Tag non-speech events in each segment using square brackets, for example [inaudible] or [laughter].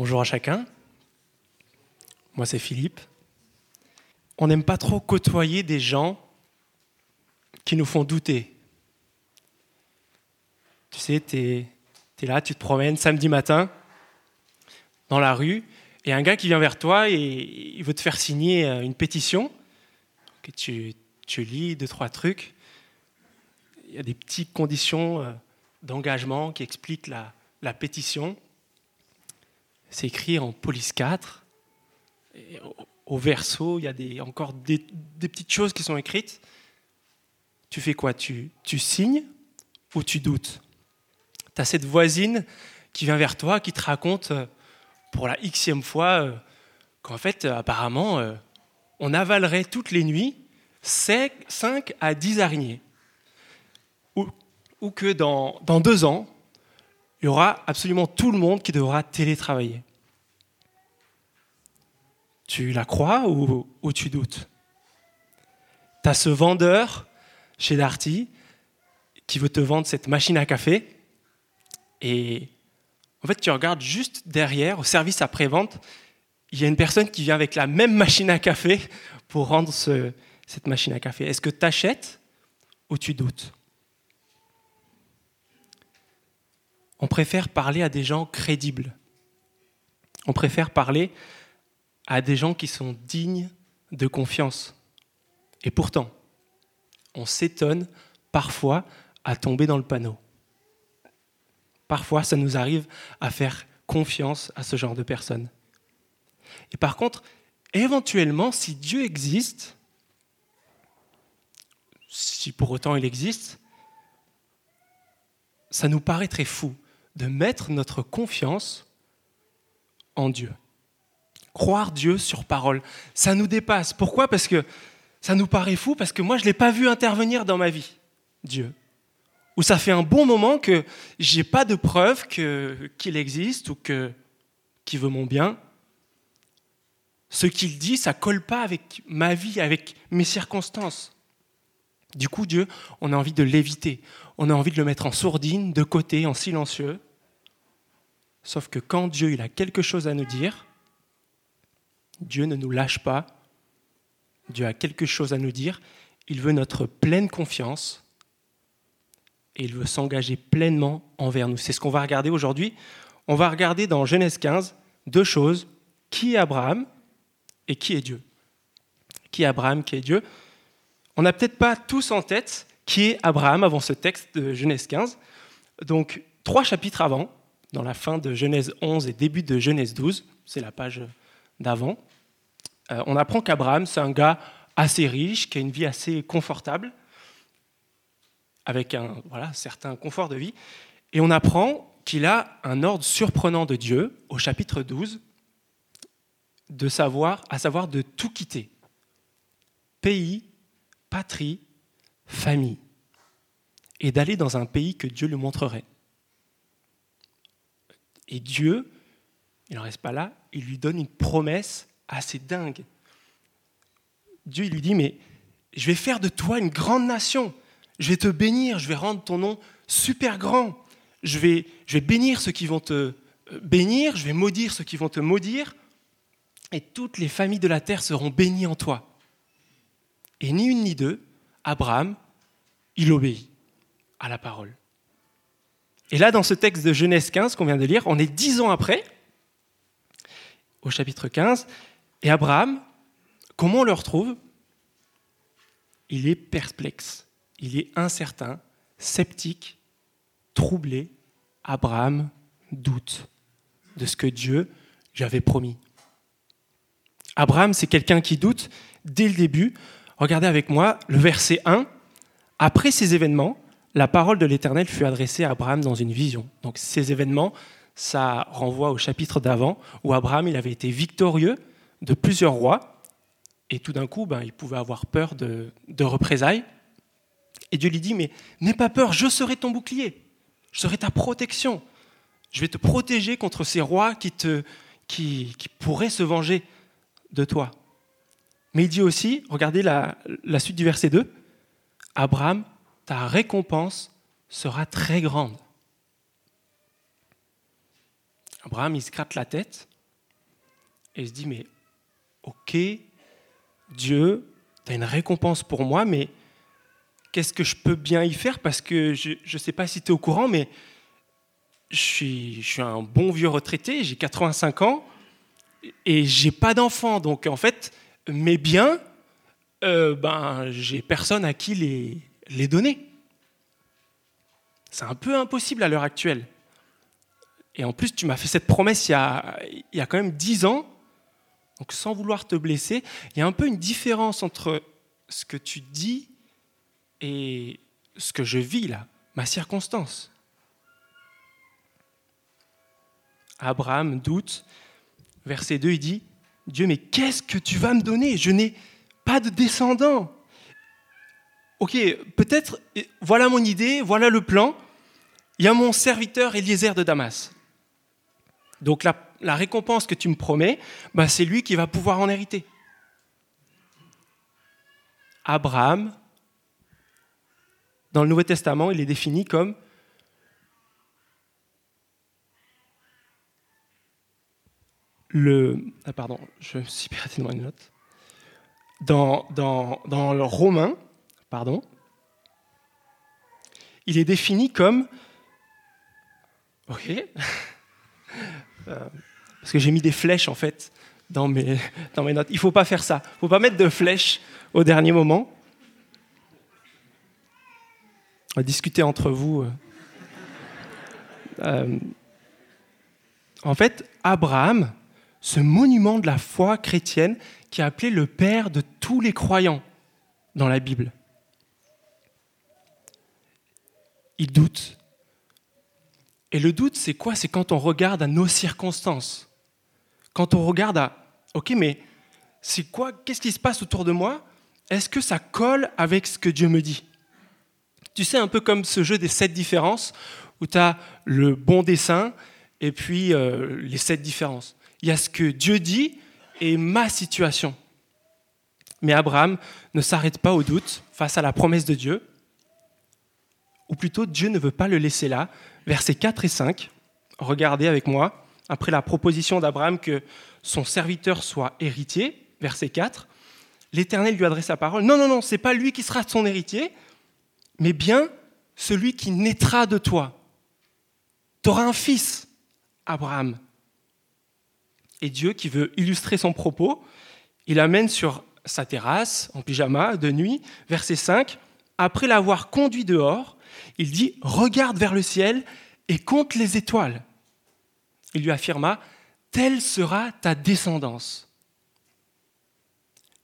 Bonjour à chacun. Moi, c'est Philippe. On n'aime pas trop côtoyer des gens qui nous font douter. Tu sais, tu es, là, tu te promènes samedi matin dans la rue, et un gars qui vient vers toi et il veut te faire signer euh, une pétition. tu, tu lis deux, trois trucs. Il y a des petites conditions euh, d'engagement qui expliquent la, la pétition. C'est écrit en police 4. au, verso, il y a encore des, petites choses qui sont écrites. Tu fais quoi? Tu, signes ou tu doutes? Tu as cette voisine qui vient vers toi, qui te raconte euh, pour la xème fois euh, qu'en fait, euh, apparemment, on avalerait toutes les nuits 5 à 10 araignées. Ou, que dans deux ans, il y aura absolument tout le monde qui devra télétravailler. Tu la crois ou, tu doutes? Tu as ce vendeur chez Darty qui veut te vendre cette machine à café et en fait tu regardes juste derrière au service après-vente, il y a une personne qui vient avec la même machine à café pour rendre cette machine à café. Est-ce que tu achètes ou tu doutes? On préfère parler à des gens crédibles. On préfère parler à des gens qui sont dignes de confiance. Et pourtant, on s'étonne parfois à tomber dans le panneau. Parfois, ça nous arrive à faire confiance à ce genre de personnes. Et par contre, éventuellement, si Dieu existe, si pour autant il existe, ça nous paraîtrait fou de mettre notre confiance en Dieu. Croire Dieu sur parole, ça nous dépasse. Pourquoi? Parce que ça nous paraît fou, parce que moi, je ne l'ai pas vu intervenir dans ma vie, Dieu. Ou ça fait un bon moment que je n'ai pas de preuve qu'il existe ou qu'il veut mon bien. Ce qu'il dit, ça colle pas avec ma vie, avec mes circonstances. Du coup, Dieu, on a envie de l'éviter. On a envie de le mettre en sourdine, de côté, en silencieux. Sauf que quand Dieu il a quelque chose à nous dire, Dieu ne nous lâche pas. Dieu a quelque chose à nous dire. Il veut notre pleine confiance et il veut s'engager pleinement envers nous. C'est ce qu'on va regarder aujourd'hui. On va regarder dans Genèse 15 deux choses. Qui est Abraham et qui est Dieu? Qui est Abraham, qui est Dieu? On n'a peut-être pas tous en tête qui est Abraham avant ce texte de Genèse 15. Donc, trois chapitres avant, dans la fin de Genèse 11 et début de Genèse 12, c'est la page d'avant, euh, on apprend qu'Abraham, c'est un gars assez riche, qui a une vie assez confortable, avec un voilà, certain confort de vie, et on apprend qu'il a un ordre surprenant de Dieu, au chapitre 12, de savoir, à savoir de tout quitter. Pays, patrie, famille, et d'aller dans un pays que Dieu lui montrerait. Et Dieu, il n'en reste pas là, il lui donne une promesse assez dingue. Dieu il lui dit, mais je vais faire de toi une grande nation. Je vais te bénir, je vais rendre ton nom super grand. Je vais, je vais bénir ceux qui vont te euh, bénir, je vais maudire ceux qui vont te maudire. Et toutes les familles de la terre seront bénies en toi. Et ni une ni deux, Abraham, il obéit à la parole. Et là, dans ce texte de Genèse 15 qu'on vient de lire, on est dix ans après, au chapitre 15, et Abraham, comment on le retrouve? Il est perplexe, il est incertain, sceptique, troublé. Abraham doute de ce que Dieu lui avait promis. Abraham, c'est quelqu'un qui doute dès le début. Regardez avec moi le verset 1. Après ces événements, la parole de l'Éternel fut adressée à Abraham dans une vision. Donc ces événements, ça renvoie au chapitre d'avant, où Abraham il avait été victorieux de plusieurs rois, et tout d'un coup, ben, il pouvait avoir peur de, représailles. Et Dieu lui dit, mais n'aie pas peur, je serai ton bouclier, je serai ta protection, je vais te protéger contre ces rois qui, te, qui, pourraient se venger de toi. Mais il dit aussi, regardez la, la suite du verset 2, Abraham ta récompense sera très grande. Abraham, il se gratte la tête et il se dit, mais ok, Dieu, tu as une récompense pour moi, mais qu'est-ce que je peux bien y faire? Parce que je ne sais pas si tu es au courant, mais je suis, je suis un bon vieux retraité, j'ai 85 ans et j'ai pas d'enfant. Donc en fait, mes biens, euh, ben, j'ai personne à qui les, les donner. C'est un peu impossible à l'heure actuelle. Et en plus, tu m'as fait cette promesse il y a, quand même 10 ans. Donc sans vouloir te blesser, il y a un peu une différence entre ce que tu dis et ce que je vis là, ma circonstance. Abraham doute. Verset 2, il dit, Dieu, mais qu'est-ce que tu vas me donner? Je n'ai pas de descendant. Ok, peut-être, voilà mon idée, voilà le plan. Il y a mon serviteur Eliezer de Damas. Donc la, récompense que tu me promets, bah, c'est lui qui va pouvoir en hériter. Abraham, dans le Nouveau Testament, il est défini comme le. Ah, pardon, je me suis perdu dans une note. Dans, dans, dans le Romain, pardon, il est défini comme. Ok. [laughs] Euh, parce que j'ai mis des flèches en fait dans mes, [laughs] dans mes notes. Il ne faut pas faire ça. Il ne faut pas mettre de flèches au dernier moment. On va discuter entre vous. Euh. Euh, en fait, Abraham, ce monument de la foi chrétienne qui est appelé le père de tous les croyants dans la Bible. Il doute. Et le doute, c'est quoi? C'est quand on regarde à nos circonstances. Quand on regarde à, ok, mais c'est quoi? Qu'est-ce qui se passe autour de moi? Est-ce que ça colle avec ce que Dieu me dit? Tu sais, un peu comme ce jeu des sept différences, où tu as le bon dessin et puis euh, les sept différences il y a ce que Dieu dit et ma situation. Mais Abraham ne s'arrête pas au doute face à la promesse de Dieu, ou plutôt Dieu ne veut pas le laisser là. Versets 4 et 5, regardez avec moi, après la proposition d'Abraham que son serviteur soit héritier, verset 4, l'Éternel lui adresse la parole. Non, non, non, c'est pas lui qui sera son héritier, mais bien celui qui naîtra de toi. Tu un fils, Abraham. Et Dieu, qui veut illustrer son propos, il amène sur sa terrasse, en pyjama, de nuit, verset 5, après l'avoir conduit dehors, il dit, regarde vers le ciel et compte les étoiles. Il lui affirma, telle sera ta descendance.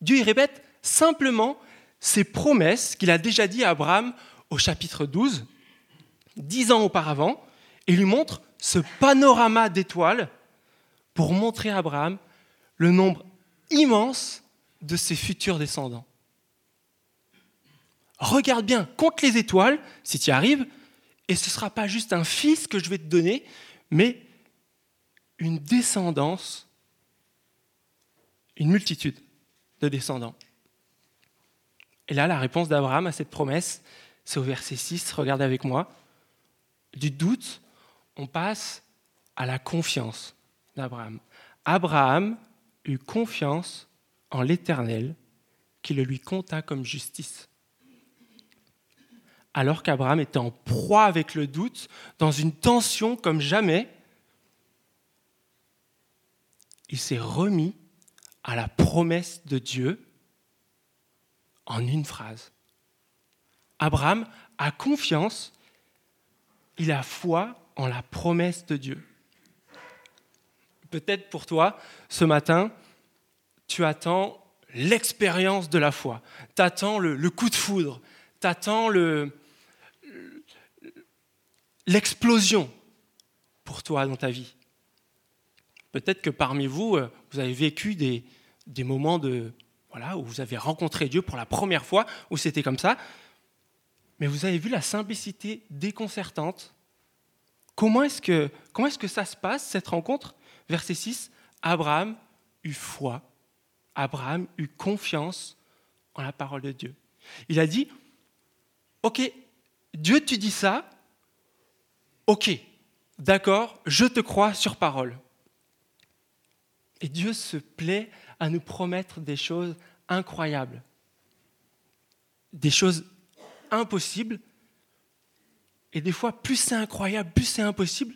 Dieu y répète simplement ces promesses qu'il a déjà dit à Abraham au chapitre 12, dix ans auparavant, et lui montre ce panorama d'étoiles pour montrer à Abraham le nombre immense de ses futurs descendants. Regarde bien, compte les étoiles, si tu y arrives, et ce ne sera pas juste un fils que je vais te donner, mais une descendance, une multitude de descendants. Et là, la réponse d'Abraham à cette promesse, c'est au verset 6, regardez avec moi. Du doute, on passe à la confiance d'Abraham. Abraham eut confiance en l'Éternel qui le lui compta comme justice. Alors qu'Abraham était en proie avec le doute, dans une tension comme jamais, il s'est remis à la promesse de Dieu en une phrase. Abraham a confiance, il a foi en la promesse de Dieu. Peut-être pour toi, ce matin, tu attends l'expérience de la foi, tu attends le, coup de foudre, tu attends l'explosion pour toi dans ta vie. Peut-être que parmi vous, euh, vous avez vécu des, moments de, voilà, où vous avez rencontré Dieu pour la première fois, où c'était comme ça, mais vous avez vu la simplicité déconcertante. Comment est-ce que, comment est-ce que ça se passe, cette rencontre? Verset 6, Abraham eut foi, Abraham eut confiance en la parole de Dieu. Il a dit, ok, Dieu tu dis ça, ok, d'accord, je te crois sur parole. Et Dieu se plaît à nous promettre des choses incroyables, des choses impossibles. Et des fois, plus c'est incroyable, plus c'est impossible,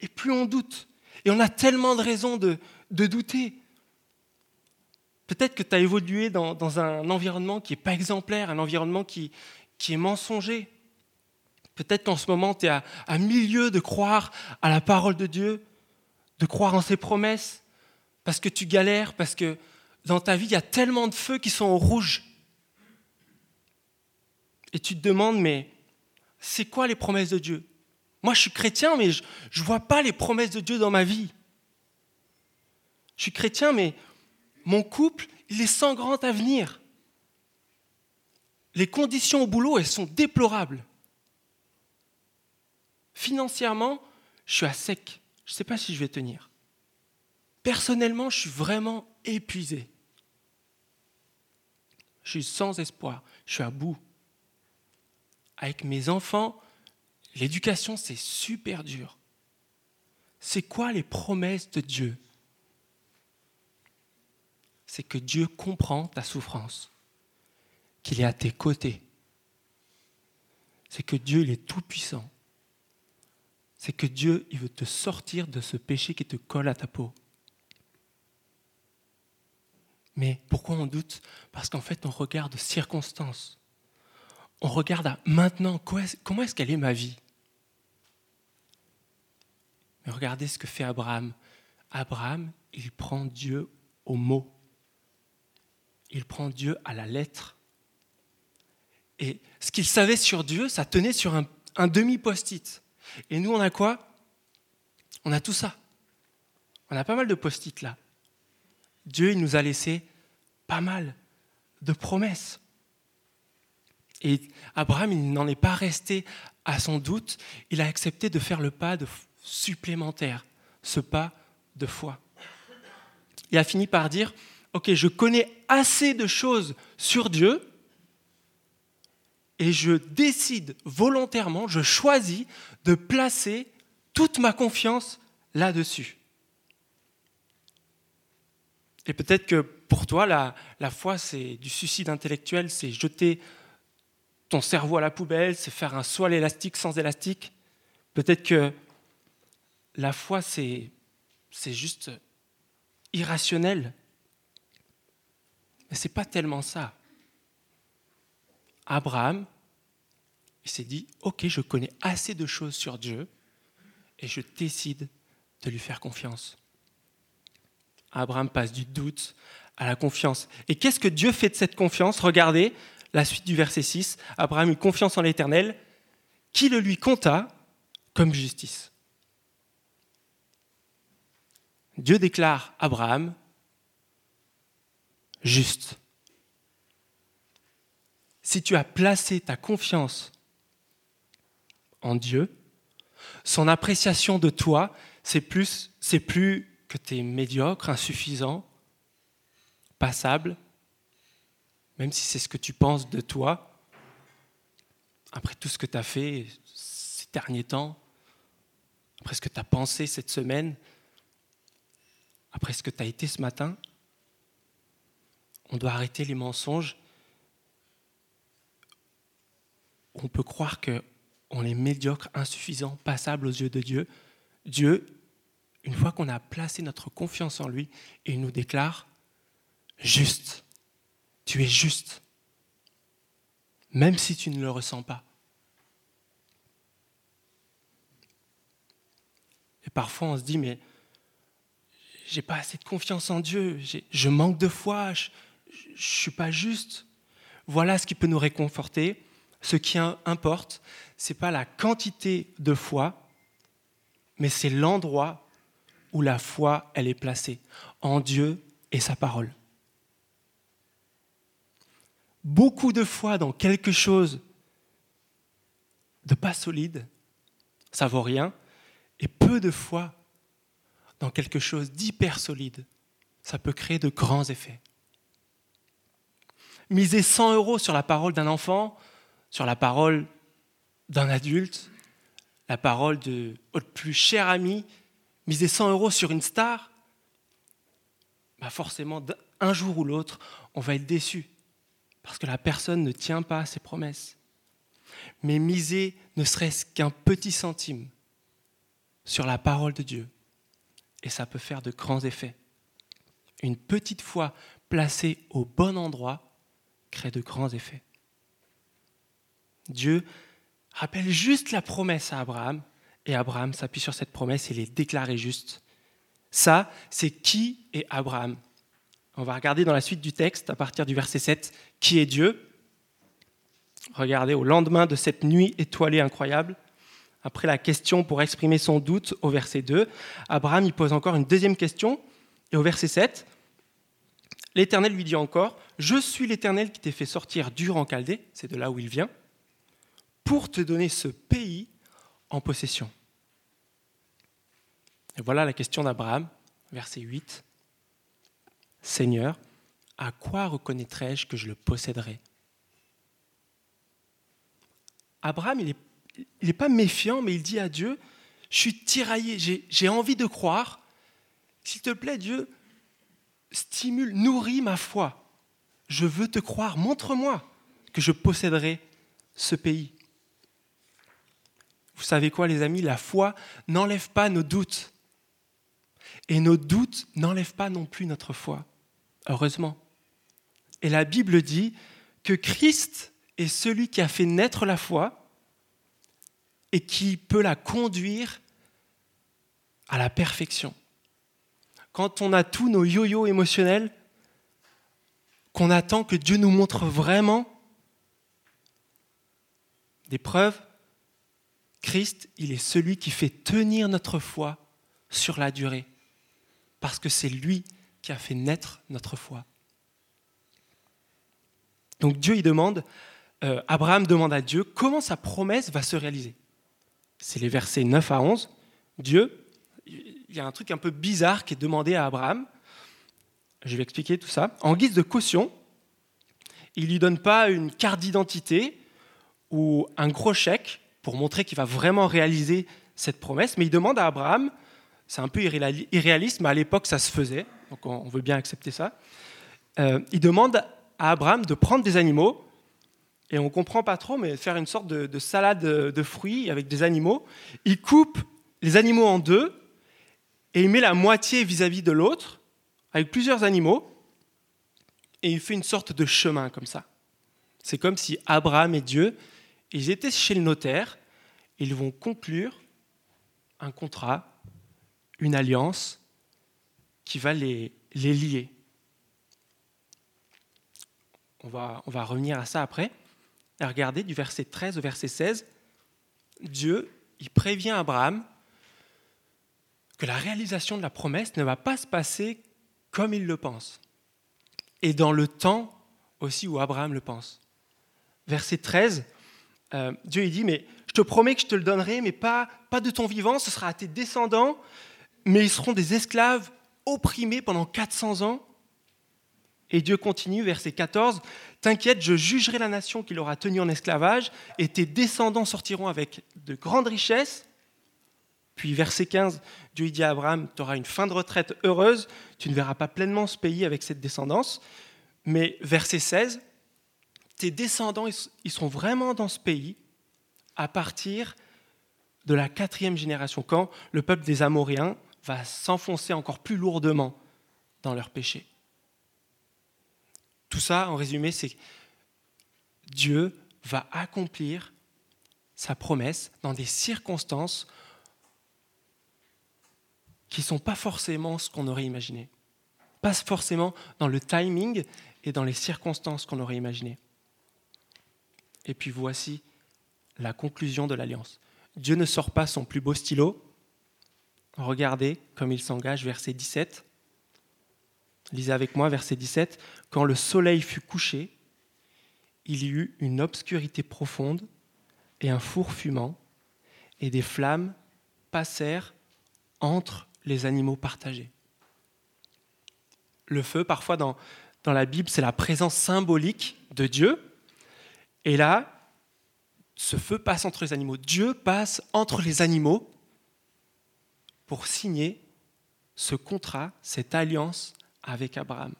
et plus on doute. Et on a tellement de raisons de, douter. Peut-être que tu as évolué dans, un environnement qui n'est pas exemplaire, un environnement qui, qui est mensonger. Peut-être qu'en ce moment, tu es à, milieu de croire à la parole de Dieu, de croire en ses promesses, parce que tu galères, parce que dans ta vie, il y a tellement de feux qui sont au rouge. Et tu te demandes, mais c'est quoi les promesses de Dieu? Moi, je suis chrétien, mais je ne vois pas les promesses de Dieu dans ma vie. Je suis chrétien, mais mon couple, il est sans grand avenir. Les conditions au boulot, elles sont déplorables. Financièrement, je suis à sec. Je ne sais pas si je vais tenir. Personnellement, je suis vraiment épuisé. Je suis sans espoir. Je suis à bout. Avec mes enfants, l'éducation, c'est super dur. C'est quoi les promesses de Dieu? C'est que Dieu comprend ta souffrance, qu'il est à tes côtés. C'est que Dieu, il est tout-puissant. C'est que Dieu, il veut te sortir de ce péché qui te colle à ta peau. Mais pourquoi on doute? Parce qu'en fait, on regarde circonstances. On regarde à maintenant, comment est-ce qu'elle est ma vie? Mais regardez ce que fait Abraham. Abraham, il prend Dieu au mot. Il prend Dieu à la lettre. Et ce qu'il savait sur Dieu, ça tenait sur un, un demi-post-it. Et nous, on a quoi? On a tout ça. On a pas mal de post-it là. Dieu il nous a laissé pas mal de promesses. Et Abraham, il n'en est pas resté à son doute, il a accepté de faire le pas de supplémentaire, ce pas de foi. Il a fini par dire, ok, je connais assez de choses sur Dieu, et je décide volontairement, je choisis de placer toute ma confiance là-dessus. Et peut-être que pour toi, la, foi, c'est du suicide intellectuel, c'est jeter ton cerveau à la poubelle, c'est faire un soie élastique sans élastique. Peut-être que la foi, c'est, c'est juste irrationnel. Mais ce n'est pas tellement ça. Abraham, s'est dit, OK, je connais assez de choses sur Dieu et je décide de lui faire confiance. Abraham passe du doute à la confiance. Et qu'est-ce que Dieu fait de cette confiance? Regardez la suite du verset 6. Abraham eut confiance en l'Éternel, qui le lui compta comme justice. Dieu déclare Abraham juste. Si tu as placé ta confiance en Dieu, son appréciation de toi, c'est plus, plus que tu es médiocre, insuffisant, passable, même si c'est ce que tu penses de toi, après tout ce que tu as fait ces derniers temps, après ce que tu as pensé cette semaine, après ce que tu as été ce matin, on doit arrêter les mensonges. On peut croire qu'on est médiocre, insuffisant, passable aux yeux de Dieu. Dieu, une fois qu'on a placé notre confiance en lui, il nous déclare juste. Tu es juste. Même si tu ne le ressens pas. Et parfois on se dit, mais j'ai pas assez de confiance en Dieu, je manque de foi, je ne suis pas juste. Voilà ce qui peut nous réconforter. Ce qui importe, ce n'est pas la quantité de foi, mais c'est l'endroit où la foi elle est placée, en Dieu et sa parole beaucoup de fois dans quelque chose de pas solide, ça vaut rien, et peu de fois dans quelque chose d'hyper solide, ça peut créer de grands effets. Miser 100 euros sur la parole d'un enfant, sur la parole d'un adulte, la parole de votre plus cher ami, miser 100 euros sur une star, bah forcément, un jour ou l'autre, on va être déçu, parce que la personne ne tient pas ses promesses. Mais miser ne serait-ce qu'un petit centime sur la parole de Dieu, et ça peut faire de grands effets. Une petite foi placée au bon endroit crée de grands effets. Dieu rappelle juste la promesse à Abraham, et Abraham s'appuie sur cette promesse et les déclaré juste. Ça, c'est qui est Abraham On va regarder dans la suite du texte, à partir du verset 7, qui est Dieu. Regardez, au lendemain de cette nuit étoilée incroyable, après la question pour exprimer son doute au verset 2, Abraham y pose encore une deuxième question, et au verset 7, l'Éternel lui dit encore, Je suis l'Éternel qui t'ai fait sortir d'Ur en Chaldée, c'est de là où il vient, pour te donner ce pays en possession. Et voilà la question d'Abraham, verset 8. Seigneur, à quoi reconnaîtrai-je que je le posséderai? Abraham, il n'est pas méfiant, mais il dit à Dieu, je suis tiraillé, j'ai envie de croire. S'il te plaît, Dieu, stimule, nourris ma foi. Je veux te croire, montre-moi que je posséderai ce pays. Vous savez quoi, les amis? La foi n'enlève pas nos doutes. Et nos doutes n'enlèvent pas non plus notre foi. Heureusement. Et la Bible dit que Christ est celui qui a fait naître la foi et qui peut la conduire à la perfection. Quand on a tous nos yo-yo émotionnels, qu'on attend que Dieu nous montre vraiment des preuves, Christ, il est celui qui fait tenir notre foi sur la durée, parce que c'est lui qui a fait naître notre foi. Donc Dieu, il demande, euh, Abraham demande à Dieu comment sa promesse va se réaliser. C'est les versets 9 à 11. Dieu, il y a un truc un peu bizarre qui est demandé à Abraham. Je vais expliquer tout ça. En guise de caution, il ne lui donne pas une carte d'identité ou un gros chèque pour montrer qu'il va vraiment réaliser cette promesse, mais il demande à Abraham, c'est un peu irréaliste, mais à l'époque ça se faisait, donc on veut bien accepter ça, euh, il demande à Abraham de prendre des animaux, et on comprend pas trop, mais faire une sorte de, salade de fruits avec des animaux. Il coupe les animaux en deux, et il met la moitié vis-à-vis de l'autre, avec plusieurs animaux, et il fait une sorte de chemin comme ça. C'est comme si Abraham et Dieu ils étaient chez le notaire, ils vont conclure un contrat, une alliance qui va les, les lier. On va, on va revenir à ça après. Regardez du verset 13 au verset 16, Dieu, il prévient Abraham que la réalisation de la promesse ne va pas se passer comme il le pense, et dans le temps aussi où Abraham le pense. Verset 13, euh, Dieu il dit, mais je te promets que je te le donnerai, mais pas, pas de ton vivant, ce sera à tes descendants, mais ils seront des esclaves opprimés pendant 400 ans. Et Dieu continue, verset 14, T'inquiète, je jugerai la nation qui l'aura tenu en esclavage, et tes descendants sortiront avec de grandes richesses. Puis verset 15, Dieu dit à Abraham, tu auras une fin de retraite heureuse, tu ne verras pas pleinement ce pays avec cette descendance. Mais verset 16, tes descendants, ils sont vraiment dans ce pays à partir de la quatrième génération, quand le peuple des Amoréens va s'enfoncer encore plus lourdement dans leur péché. Tout ça, en résumé, c'est Dieu va accomplir sa promesse dans des circonstances qui ne sont pas forcément ce qu'on aurait imaginé. Pas forcément dans le timing et dans les circonstances qu'on aurait imaginé. Et puis voici la conclusion de l'alliance. Dieu ne sort pas son plus beau stylo. Regardez comme il s'engage, verset 17. Lisez avec moi, verset 17. Quand le soleil fut couché, il y eut une obscurité profonde et un four fumant, et des flammes passèrent entre les animaux partagés. Le feu, parfois dans, dans la Bible, c'est la présence symbolique de Dieu, et là, ce feu passe entre les animaux. Dieu passe entre les animaux pour signer ce contrat, cette alliance avec Abraham.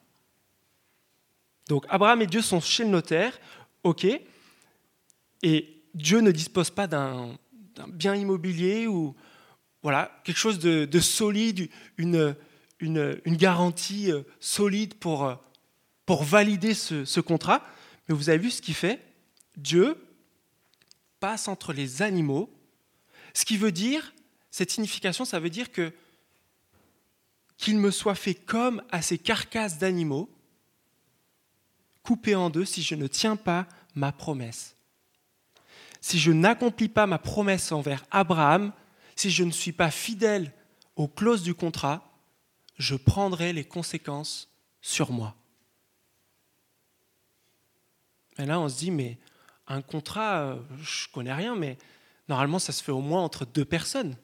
Donc Abraham et Dieu sont chez le notaire, ok, et Dieu ne dispose pas d'un bien immobilier ou voilà quelque chose de, solide, une, une, garantie euh, solide pour, euh, pour valider ce, ce contrat. Mais vous avez vu ce qu'il fait? Dieu passe entre les animaux, ce qui veut dire, cette signification, ça veut dire que qu'il me soit fait comme à ces carcasses d'animaux, coupées en deux si je ne tiens pas ma promesse. Si je n'accomplis pas ma promesse envers Abraham, si je ne suis pas fidèle aux clauses du contrat, je prendrai les conséquences sur moi. Et là, on se dit, mais un contrat, euh, je connais rien, mais normalement, ça se fait au moins entre deux personnes.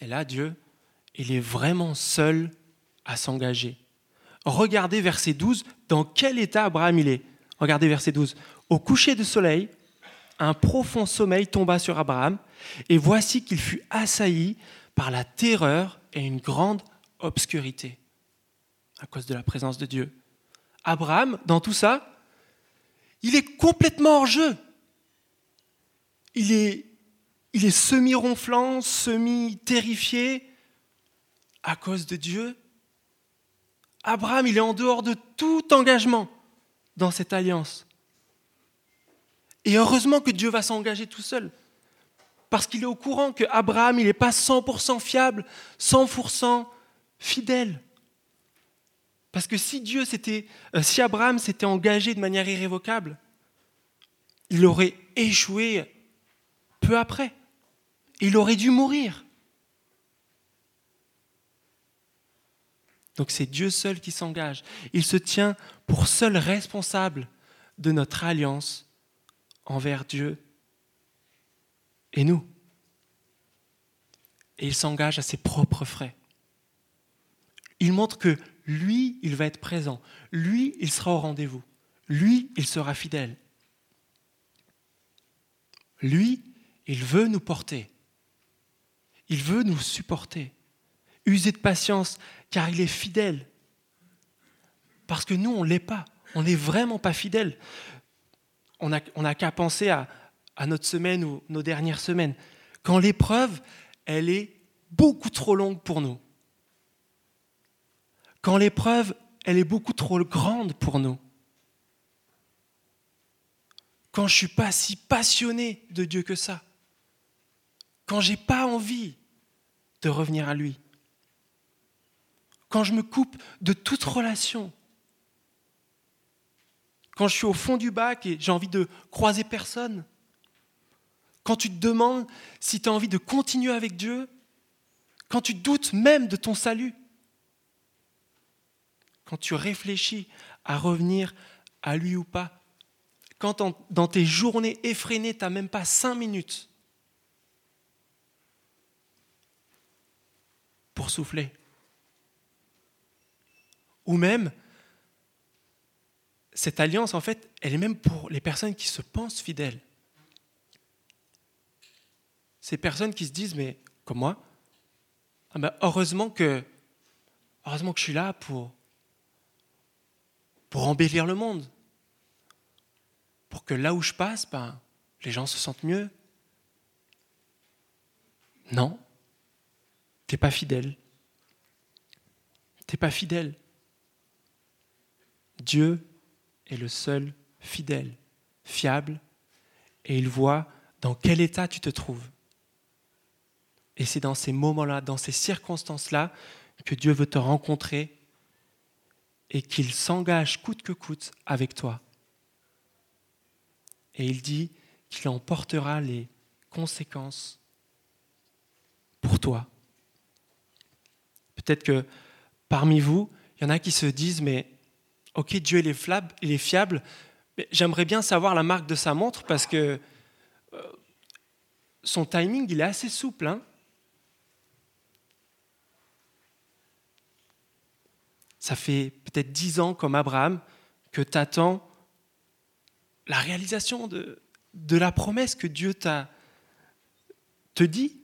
Et là, Dieu, il est vraiment seul à s'engager. Regardez verset 12, dans quel état Abraham il est. Regardez verset 12. Au coucher du soleil, un profond sommeil tomba sur Abraham, et voici qu'il fut assailli par la terreur et une grande obscurité à cause de la présence de Dieu. Abraham, dans tout ça, il est complètement hors jeu. Il est, semi-ronflant, semi-terrifié à cause de Dieu. Abraham, il est en dehors de tout engagement dans cette alliance. Et heureusement que Dieu va s'engager tout seul. Parce qu'il est au courant que Abraham, il n'est pas 100% fiable, 100% fidèle. Parce que si Dieu s'était, euh, si Abraham s'était engagé de manière irrévocable, il aurait échoué peu après. Il aurait dû mourir. Donc c'est Dieu seul qui s'engage. Il se tient pour seul responsable de notre alliance envers Dieu et nous. Et il s'engage à ses propres frais. Il montre que lui, il va être présent. Lui, il sera au rendez-vous. Lui, il sera fidèle. Lui, il veut nous porter. Il veut nous supporter. User de patience, car il est fidèle. Parce que nous, on ne l'est pas. On n'est vraiment pas fidèle. On n'a qu'à penser à notre semaine ou nos dernières semaines. Quand l'épreuve, elle est beaucoup trop longue pour nous. Quand l'épreuve, elle est beaucoup trop grande pour nous. Quand je ne suis pas si passionné de Dieu que ça. Quand je n'ai pas envie de revenir à lui. Quand je me coupe de toute relation, quand je suis au fond du bac et j'ai envie de croiser personne, quand tu te demandes si tu as envie de continuer avec Dieu, quand tu doutes même de ton salut, quand tu réfléchis à revenir à lui ou pas, quand dans tes journées effrénées, tu n'as même pas cinq minutes pour souffler. Ou même, cette alliance, en fait, elle est même pour les personnes qui se pensent fidèles. Ces personnes qui se disent, mais comme moi, ah ben, heureusement, que, heureusement que je suis là pour, pour embellir le monde. Pour que là où je passe, ben, les gens se sentent mieux. Non, tu n'es pas fidèle. Tu n'es pas fidèle. Dieu est le seul fidèle, fiable, et il voit dans quel état tu te trouves. Et c'est dans ces moments-là, dans ces circonstances-là, que Dieu veut te rencontrer et qu'il s'engage coûte que coûte avec toi. Et il dit qu'il en portera les conséquences pour toi. Peut-être que parmi vous, il y en a qui se disent, mais ok, Dieu est, fiable, mais j'aimerais bien savoir la marque de sa montre parce que euh, son timing, il est assez souple. Hein. Ça fait peut-être dix ans, comme Abraham, que tu attends la réalisation de, la promesse que Dieu t'a te dit.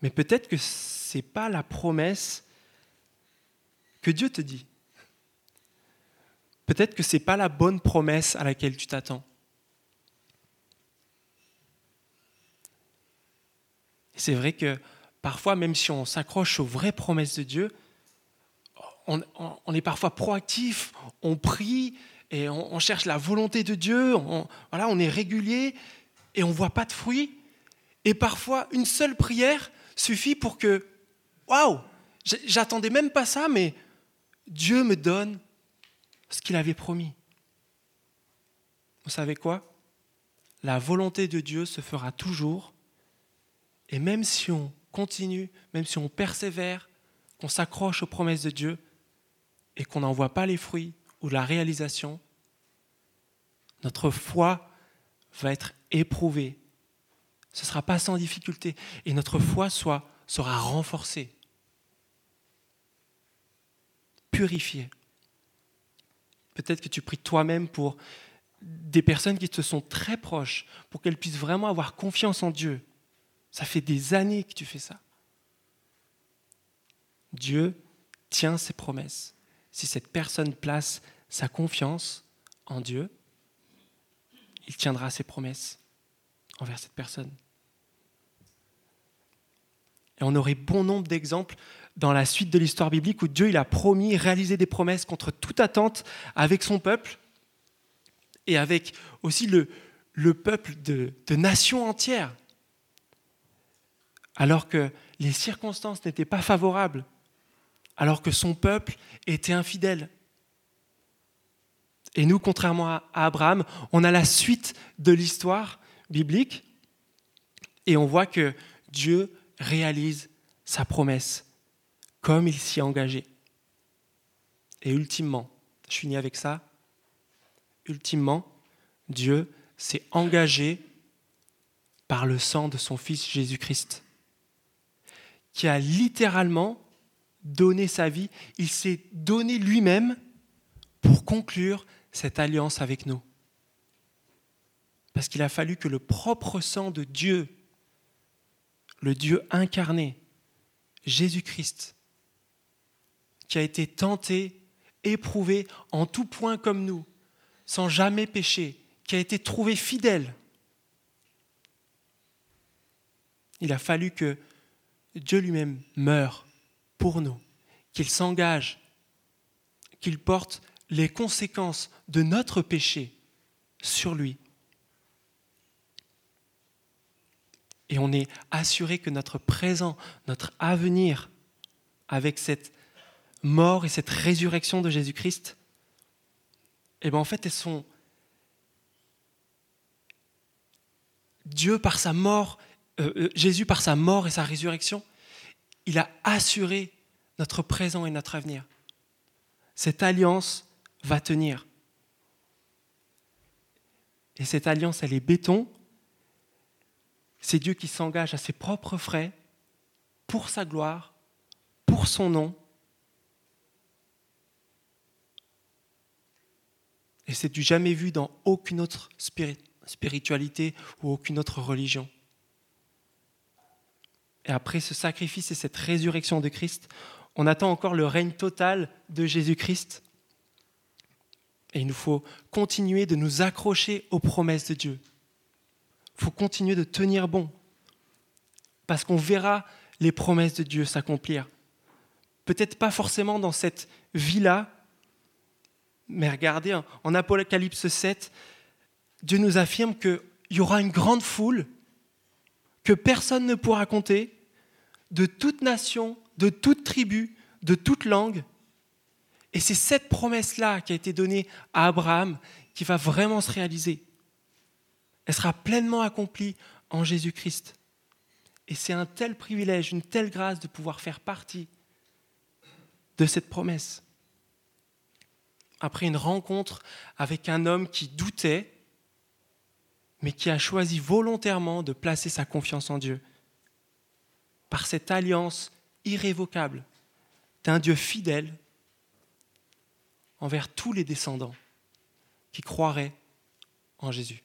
Mais peut-être que ce n'est pas la promesse que Dieu te dit. Peut-être que ce n'est pas la bonne promesse à laquelle tu t'attends. C'est vrai que parfois, même si on s'accroche aux vraies promesses de Dieu, on, est parfois proactif, on prie et on, cherche la volonté de Dieu, on, voilà, on est régulier et on ne voit pas de fruits. Et parfois, une seule prière suffit pour que, waouh, j'attendais même pas ça, mais Dieu me donne ce qu'il avait promis. Vous savez quoi? La volonté de Dieu se fera toujours. Et même si on continue, même si on persévère, qu'on s'accroche aux promesses de Dieu et qu'on n'en voit pas les fruits ou la réalisation, notre foi va être éprouvée. Ce ne sera pas sans difficulté. Et notre foi soit, sera renforcée, purifiée. Peut-être que tu pries toi-même pour des personnes qui te sont très proches, pour qu'elles puissent vraiment avoir confiance en Dieu. Ça fait des années que tu fais ça. Dieu tient ses promesses. Si cette personne place sa confiance en Dieu, il tiendra ses promesses envers cette personne. Et on aurait bon nombre d'exemples dans la suite de l'histoire biblique où Dieu il a promis réaliser des promesses contre toute attente avec son peuple et avec aussi le, le peuple de nations entières. Alors que les circonstances n'étaient pas favorables, alors que son peuple était infidèle. Et nous, contrairement à Abraham, on a la suite de l'histoire biblique et on voit que Dieu réalise sa promesse comme il s'y est engagé. Et ultimement, je finis avec ça, ultimement, Dieu s'est engagé par le sang de son Fils Jésus-Christ, qui a littéralement donné sa vie, il s'est donné lui-même pour conclure cette alliance avec nous. Parce qu'il a fallu que le propre sang de Dieu, le Dieu incarné, Jésus-Christ, qui a été tenté, éprouvé en tout point comme nous, sans jamais pécher, qui a été trouvé fidèle. Il a fallu que Dieu lui-même meure pour nous, qu'il s'engage, qu'il porte les conséquences de notre péché sur lui. Et on est assuré que notre présent, notre avenir, avec cette mort et cette résurrection de Jésus-Christ, eh bien en fait, elles sont Dieu par sa mort, euh, Jésus par sa mort et sa résurrection, il a assuré notre présent et notre avenir. Cette alliance va tenir. Et cette alliance, elle est béton. C'est Dieu qui s'engage à ses propres frais pour sa gloire, pour son nom, Et c'est du jamais vu dans aucune autre spiritualité ou aucune autre religion. Et après ce sacrifice et cette résurrection de Christ, on attend encore le règne total de Jésus-Christ. Et il nous faut continuer de nous accrocher aux promesses de Dieu. Il faut continuer de tenir bon. Parce qu'on verra les promesses de Dieu s'accomplir. Peut-être pas forcément dans cette vie-là, mais regardez, en Apocalypse 7, Dieu nous affirme qu'il y aura une grande foule que personne ne pourra compter, de toute nation, de toute tribu, de toute langue. Et c'est cette promesse-là qui a été donnée à Abraham qui va vraiment se réaliser. Elle sera pleinement accomplie en Jésus-Christ. Et c'est un tel privilège, une telle grâce de pouvoir faire partie de cette promesse après une rencontre avec un homme qui doutait, mais qui a choisi volontairement de placer sa confiance en Dieu. Par cette alliance irrévocable d'un Dieu fidèle envers tous les descendants qui croiraient en Jésus.